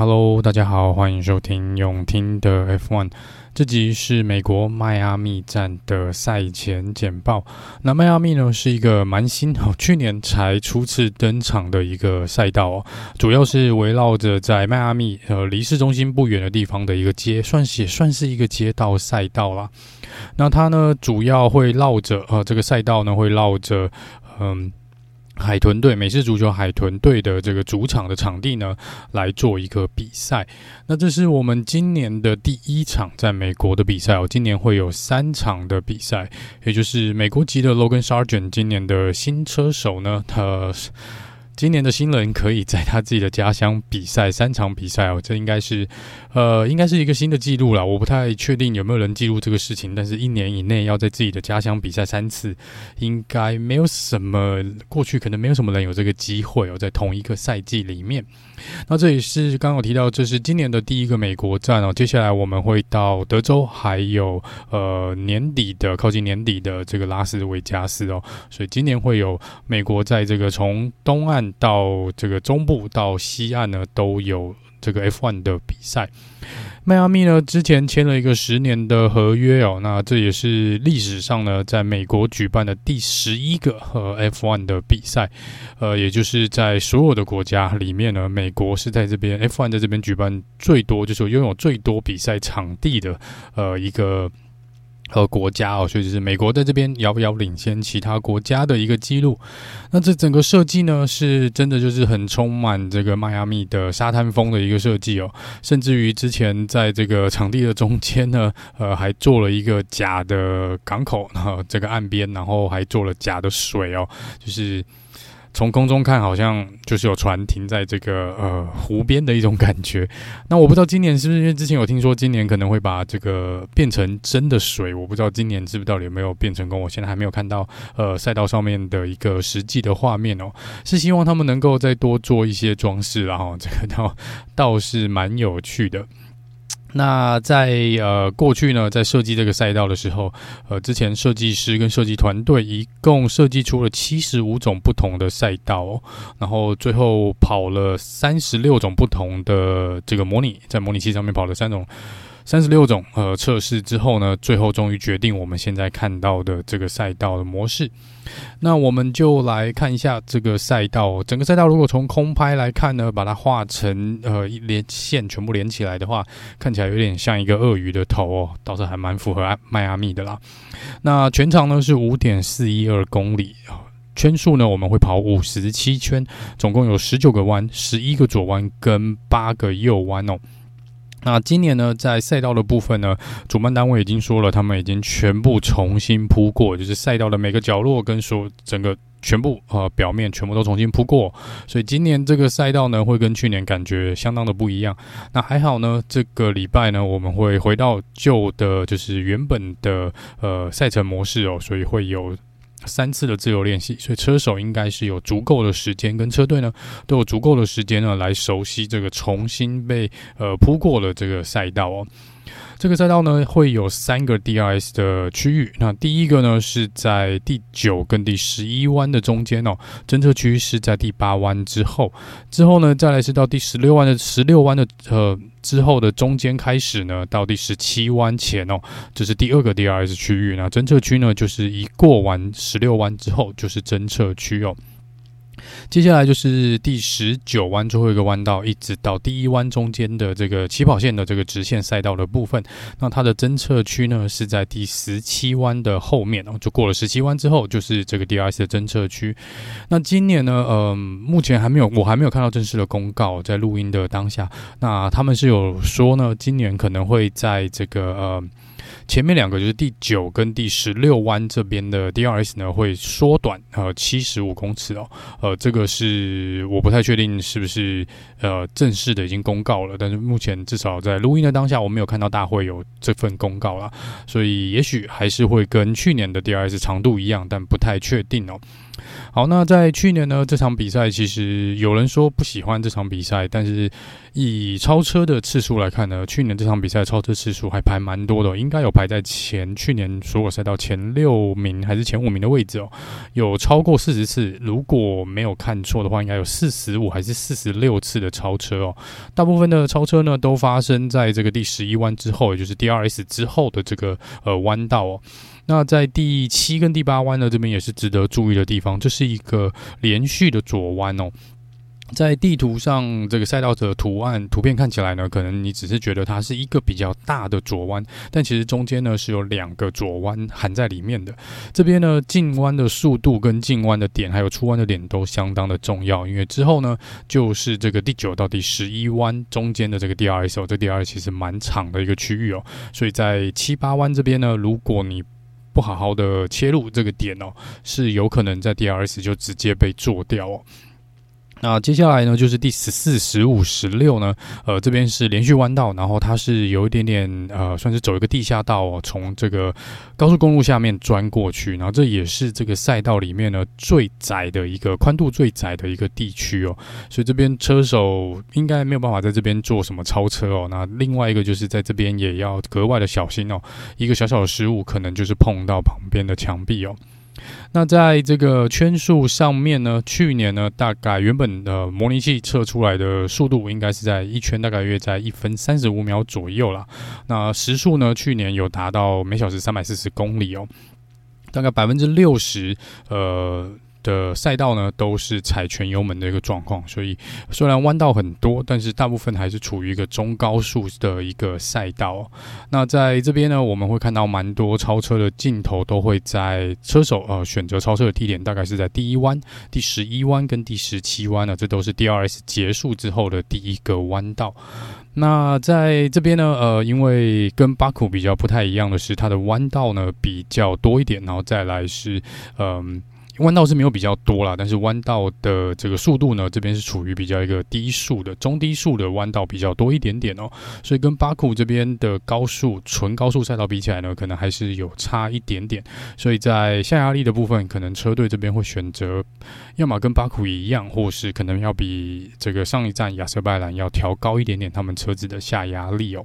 Hello，大家好，欢迎收听永听的 F1。这集是美国迈阿密站的赛前简报。那迈阿密呢，是一个蛮新哦，去年才初次登场的一个赛道哦，主要是围绕着在迈阿密呃离市中心不远的地方的一个街，算是也算是一个街道赛道啦。那它呢，主要会绕着呃这个赛道呢，会绕着嗯。海豚队，美式足球海豚队的这个主场的场地呢，来做一个比赛。那这是我们今年的第一场在美国的比赛哦。今年会有三场的比赛，也就是美国籍的 Logan Sargent 今年的新车手呢，他。今年的新人可以在他自己的家乡比赛三场比赛哦，这应该是，呃，应该是一个新的记录了。我不太确定有没有人记录这个事情，但是一年以内要在自己的家乡比赛三次，应该没有什么，过去可能没有什么人有这个机会哦，在同一个赛季里面。那这也是刚刚我提到，这是今年的第一个美国站哦。接下来我们会到德州，还有呃年底的靠近年底的这个拉斯维加斯哦。所以今年会有美国在这个从东岸。到这个中部到西岸呢，都有这个 F1 的比赛。迈阿密呢，之前签了一个十年的合约哦，那这也是历史上呢，在美国举办的第十一个和 F1 的比赛，呃，也就是在所有的国家里面呢，美国是在这边 F1 在这边举办最多，就是拥有最多比赛场地的呃一个。和国家哦，所以就是美国在这边遥遥领先其他国家的一个记录。那这整个设计呢，是真的就是很充满这个迈阿密的沙滩风的一个设计哦。甚至于之前在这个场地的中间呢，呃，还做了一个假的港口，然后这个岸边，然后还做了假的水哦，就是。从空中看，好像就是有船停在这个呃湖边的一种感觉。那我不知道今年是不是因为之前有听说今年可能会把这个变成真的水，我不知道今年是不是到底有没有变成功。我现在还没有看到呃赛道上面的一个实际的画面哦，是希望他们能够再多做一些装饰，然后这个倒倒是蛮有趣的。那在呃过去呢，在设计这个赛道的时候，呃，之前设计师跟设计团队一共设计出了七十五种不同的赛道，然后最后跑了三十六种不同的这个模拟，在模拟器上面跑了三种。三十六种呃测试之后呢，最后终于决定我们现在看到的这个赛道的模式。那我们就来看一下这个赛道，整个赛道如果从空拍来看呢，把它画成呃一连线全部连起来的话，看起来有点像一个鳄鱼的头哦，倒是还蛮符合迈阿密的啦。那全长呢是五点四一二公里，圈数呢我们会跑五十七圈，总共有十九个弯，十一个左弯跟八个右弯哦。那今年呢，在赛道的部分呢，主办单位已经说了，他们已经全部重新铺过，就是赛道的每个角落跟说整个全部呃表面全部都重新铺过，所以今年这个赛道呢，会跟去年感觉相当的不一样。那还好呢，这个礼拜呢，我们会回到旧的，就是原本的呃赛程模式哦，所以会有。三次的自由练习，所以车手应该是有足够的时间，跟车队呢都有足够的时间呢来熟悉这个重新被呃铺过的这个赛道哦。这个赛道呢会有三个 DRS 的区域，那第一个呢是在第九跟第十一弯的中间哦，侦测区是在第八弯之后，之后呢再来是到第十六弯的十六弯的呃之后的中间开始呢，到第十七弯前哦，这是第二个 DRS 区域，那侦测区呢就是一过完十六弯之后就是侦测区哦。接下来就是第十九弯最后一个弯道，一直到第一弯中间的这个起跑线的这个直线赛道的部分。那它的侦测区呢是在第十七弯的后面哦，就过了十七弯之后就是这个 DRS 的侦测区。那今年呢，呃，目前还没有，我还没有看到正式的公告，在录音的当下，那他们是有说呢，今年可能会在这个呃。前面两个就是第九跟第十六弯这边的 DRS 呢会缩短呃七十五公尺哦，呃这个是我不太确定是不是呃正式的已经公告了，但是目前至少在录音的当下我没有看到大会有这份公告啦，所以也许还是会跟去年的 DRS 长度一样，但不太确定哦。好，那在去年呢，这场比赛其实有人说不喜欢这场比赛，但是以超车的次数来看呢，去年这场比赛超车次数还排蛮多的，应该有排在前去年所有赛道前六名还是前五名的位置哦，有超过四十次，如果没有看错的话，应该有四十五还是四十六次的超车哦。大部分的超车呢，都发生在这个第十一弯之后，也就是 DRS 之后的这个呃弯道哦。那在第七跟第八弯呢，这边也是值得注意的地方，这是一个连续的左弯哦。在地图上，这个赛道的图案图片看起来呢，可能你只是觉得它是一个比较大的左弯，但其实中间呢是有两个左弯含在里面的。这边呢，进弯的速度跟进弯的点，还有出弯的点都相当的重要，因为之后呢就是这个第九到第十一弯中间的这个 DRS 哦，这 DRS 其实蛮长的一个区域哦，所以在七八弯这边呢，如果你不好好的切入这个点哦，是有可能在 DRS 就直接被做掉哦。那接下来呢，就是第十四、十五、十六呢，呃，这边是连续弯道，然后它是有一点点呃，算是走一个地下道哦，从这个高速公路下面钻过去，然后这也是这个赛道里面呢最窄的一个宽度最窄的一个地区哦，所以这边车手应该没有办法在这边做什么超车哦。那另外一个就是在这边也要格外的小心哦，一个小小的失误可能就是碰到旁边的墙壁哦。那在这个圈数上面呢，去年呢，大概原本的模拟器测出来的速度应该是在一圈大概约在一分三十五秒左右啦。那时速呢，去年有达到每小时三百四十公里哦，大概百分之六十，呃。的赛道呢，都是踩全油门的一个状况，所以虽然弯道很多，但是大部分还是处于一个中高速的一个赛道。那在这边呢，我们会看到蛮多超车的镜头，都会在车手呃选择超车的地点，大概是在第一弯、第十一弯跟第十七弯呢，这都是 DRS 结束之后的第一个弯道。那在这边呢，呃，因为跟巴库比较不太一样的是，它的弯道呢比较多一点，然后再来是嗯。弯道是没有比较多啦，但是弯道的这个速度呢，这边是处于比较一个低速的中低速的弯道比较多一点点哦，所以跟巴库这边的高速纯高速赛道比起来呢，可能还是有差一点点。所以在下压力的部分，可能车队这边会选择，要么跟巴库一样，或是可能要比这个上一站亚瑟拜兰要调高一点点他们车子的下压力哦。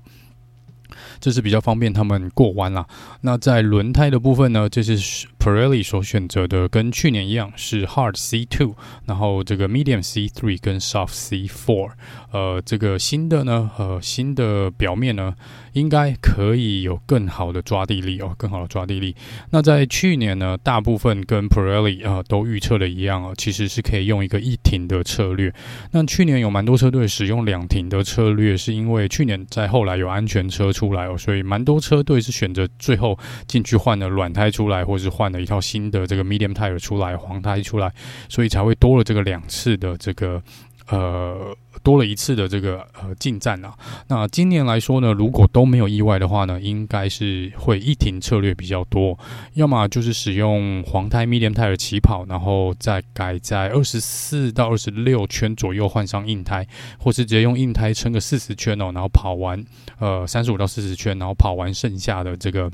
这是比较方便他们过弯啦。那在轮胎的部分呢，这是 Pirelli 所选择的，跟去年一样是 Hard C2，然后这个 Medium C3 跟 Soft C4。呃，这个新的呢，呃，新的表面呢，应该可以有更好的抓地力哦，更好的抓地力。那在去年呢，大部分跟 Pirelli 啊、都预测的一样哦，其实是可以用一个一停的策略。那去年有蛮多车队使用两停的策略，是因为去年在后来有安全车出来哦，所以蛮多车队是选择最后进去换了软胎出来，或是换一套新的这个 medium tire 出来，黄胎出来，所以才会多了这个两次的这个呃多了一次的这个呃进站啊。那今年来说呢，如果都没有意外的话呢，应该是会一停策略比较多，要么就是使用黄胎 medium tire 起跑，然后再改在二十四到二十六圈左右换上硬胎，或是直接用硬胎撑个四十圈哦，然后跑完呃三十五到四十圈，然后跑完剩下的这个。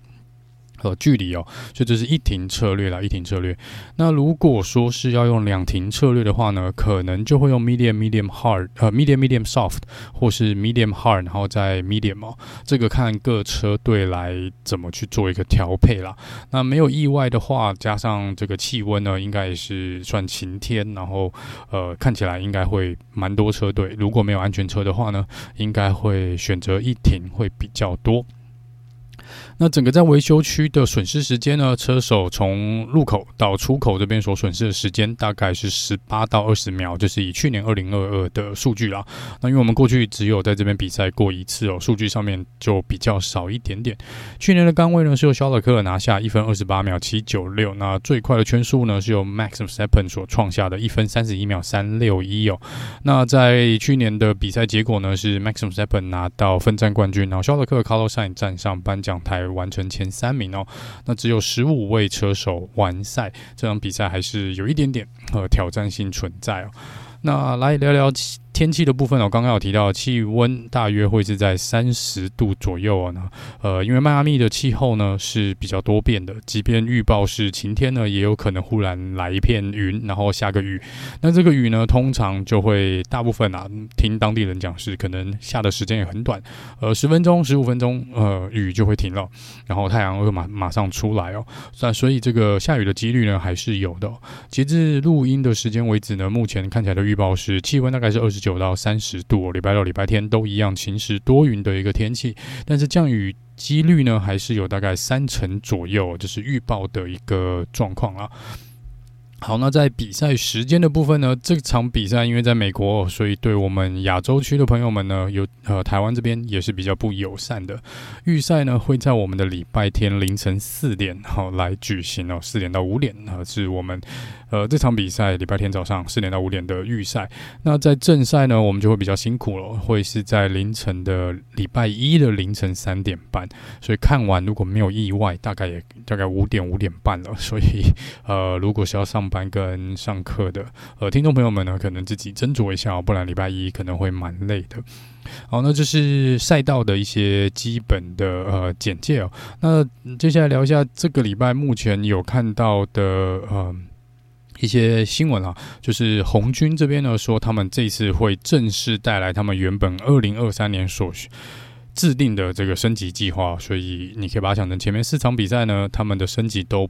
呃，距离哦，所以这是一停策略啦，一停策略。那如果说是要用两停策略的话呢，可能就会用 medium medium hard，呃，medium medium soft，或是 medium hard，然后再 medium 哦。这个看各车队来怎么去做一个调配啦。那没有意外的话，加上这个气温呢，应该也是算晴天，然后呃，看起来应该会蛮多车队。如果没有安全车的话呢，应该会选择一停会比较多。那整个在维修区的损失时间呢？车手从入口到出口这边所损失的时间大概是十八到二十秒，就是以去年二零二二的数据啦。那因为我们过去只有在这边比赛过一次哦，数据上面就比较少一点点。去年的杆位呢是由肖勒克拿下一分二十八秒七九六，那最快的圈速呢是由 Max Verstappen 所创下的一分三十一秒三六一哦。那在去年的比赛结果呢是 Max Verstappen 拿到分站冠军，然后肖勒克 Carlos Sain 站上颁奖两台。完成前三名哦，那只有十五位车手完赛，这场比赛还是有一点点呃挑战性存在哦。那来聊聊天气的部分我刚刚有提到，气温大约会是在三十度左右啊。呃，因为迈阿密的气候呢是比较多变的，即便预报是晴天呢，也有可能忽然来一片云，然后下个雨。那这个雨呢，通常就会大部分啊，听当地人讲是可能下的时间也很短，呃，十分钟、十五分钟，呃，雨就会停了，然后太阳会马马上出来哦。那所以这个下雨的几率呢还是有的。截至录音的时间为止呢，目前看起来的预报是气温大概是二十九到三十度，礼拜六、礼拜天都一样晴时多云的一个天气，但是降雨几率呢还是有大概三成左右，就是预报的一个状况啊。好，那在比赛时间的部分呢，这场比赛因为在美国，所以对我们亚洲区的朋友们呢，有呃台湾这边也是比较不友善的。预赛呢会在我们的礼拜天凌晨四点好来举行哦，四点到五点啊是我们呃这场比赛礼拜天早上四点到五点的预赛。那在正赛呢，我们就会比较辛苦了，会是在凌晨的礼拜一的凌晨三点半。所以看完如果没有意外，大概也大概五点五点半了。所以呃如果是要上班跟上课的呃听众朋友们呢，可能自己斟酌一下哦，不然礼拜一可能会蛮累的。好，那这是赛道的一些基本的呃简介哦。那接下来聊一下这个礼拜目前有看到的呃一些新闻啊，就是红军这边呢说他们这次会正式带来他们原本二零二三年所制定的这个升级计划，所以你可以把它想成前面四场比赛呢，他们的升级都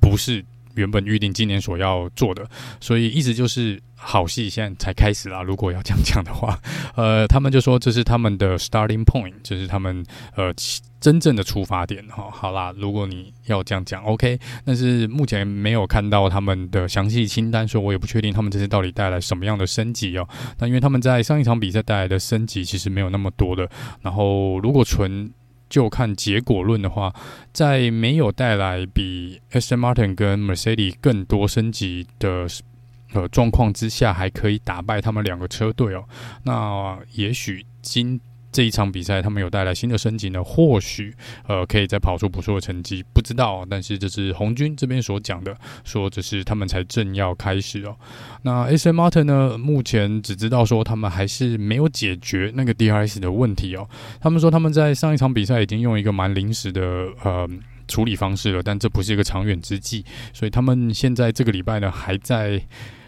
不是。原本预定今年所要做的，所以意思就是好戏现在才开始啦。如果要这样讲的话，呃，他们就说这是他们的 starting point，就是他们呃真正的出发点哈。好啦，如果你要这样讲，OK，但是目前没有看到他们的详细清单，所以我也不确定他们这次到底带来什么样的升级哦。那因为他们在上一场比赛带来的升级其实没有那么多的，然后如果纯就看结果论的话，在没有带来比 S. M. Martin 跟 Mercedes 更多升级的呃状况之下，还可以打败他们两个车队哦。那也许今这一场比赛，他们有带来新的升级呢，或许呃可以再跑出不错的成绩，不知道。但是这是红军这边所讲的，说这是他们才正要开始哦。那 Aston Martin 呢，目前只知道说他们还是没有解决那个 DRS 的问题哦。他们说他们在上一场比赛已经用一个蛮临时的呃处理方式了，但这不是一个长远之计，所以他们现在这个礼拜呢还在。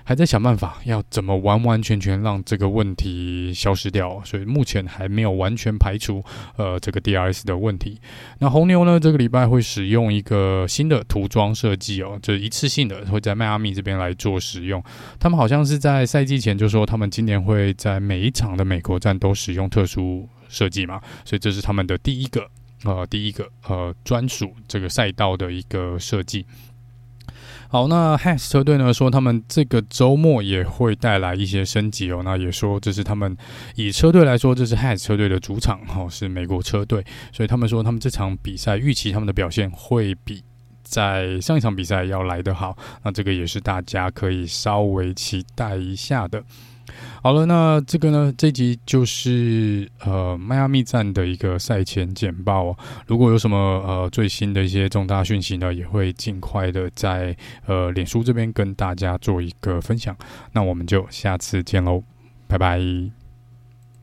还在想办法，要怎么完完全全让这个问题消失掉，所以目前还没有完全排除呃这个 DRS 的问题。那红牛呢，这个礼拜会使用一个新的涂装设计哦，就是一次性的会在迈阿密这边来做使用。他们好像是在赛季前就说，他们今年会在每一场的美国站都使用特殊设计嘛，所以这是他们的第一个呃第一个呃专属这个赛道的一个设计。好，那 Has 车队呢说，他们这个周末也会带来一些升级哦。那也说这是他们以车队来说，这是 Has 车队的主场哦，是美国车队，所以他们说他们这场比赛预期他们的表现会比在上一场比赛要来得好。那这个也是大家可以稍微期待一下的。好了，那这个呢，这集就是呃迈阿密站的一个赛前简报哦。如果有什么呃最新的一些重大讯息呢，也会尽快的在呃脸书这边跟大家做一个分享。那我们就下次见喽，拜拜。